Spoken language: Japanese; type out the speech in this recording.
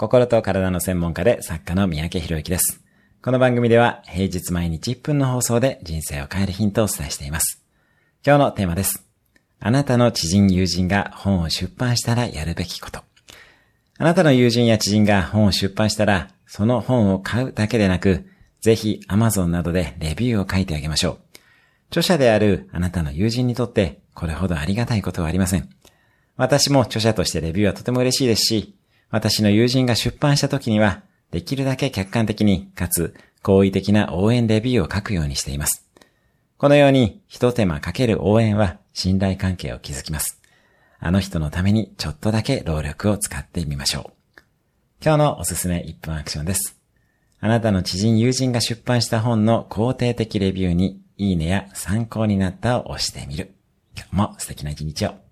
心と体の専門家で作家の三宅博之です。この番組では平日毎日1分の放送で人生を変えるヒントをお伝えしています。今日のテーマです。あなたの知人友人が本を出版したらやるべきこと。あなたの友人や知人が本を出版したら、その本を買うだけでなく、ぜひ Amazon などでレビューを書いてあげましょう。著者であるあなたの友人にとってこれほどありがたいことはありません。私も著者としてレビューはとても嬉しいですし、私の友人が出版した時には、できるだけ客観的に、かつ、好意的な応援レビューを書くようにしています。このように、一手間かける応援は、信頼関係を築きます。あの人のためにちょっとだけ労力を使ってみましょう。今日のおすすめ1分アクションです。あなたの知人友人が出版した本の肯定的レビューに、いいねや参考になったを押してみる。今日も素敵な一日を。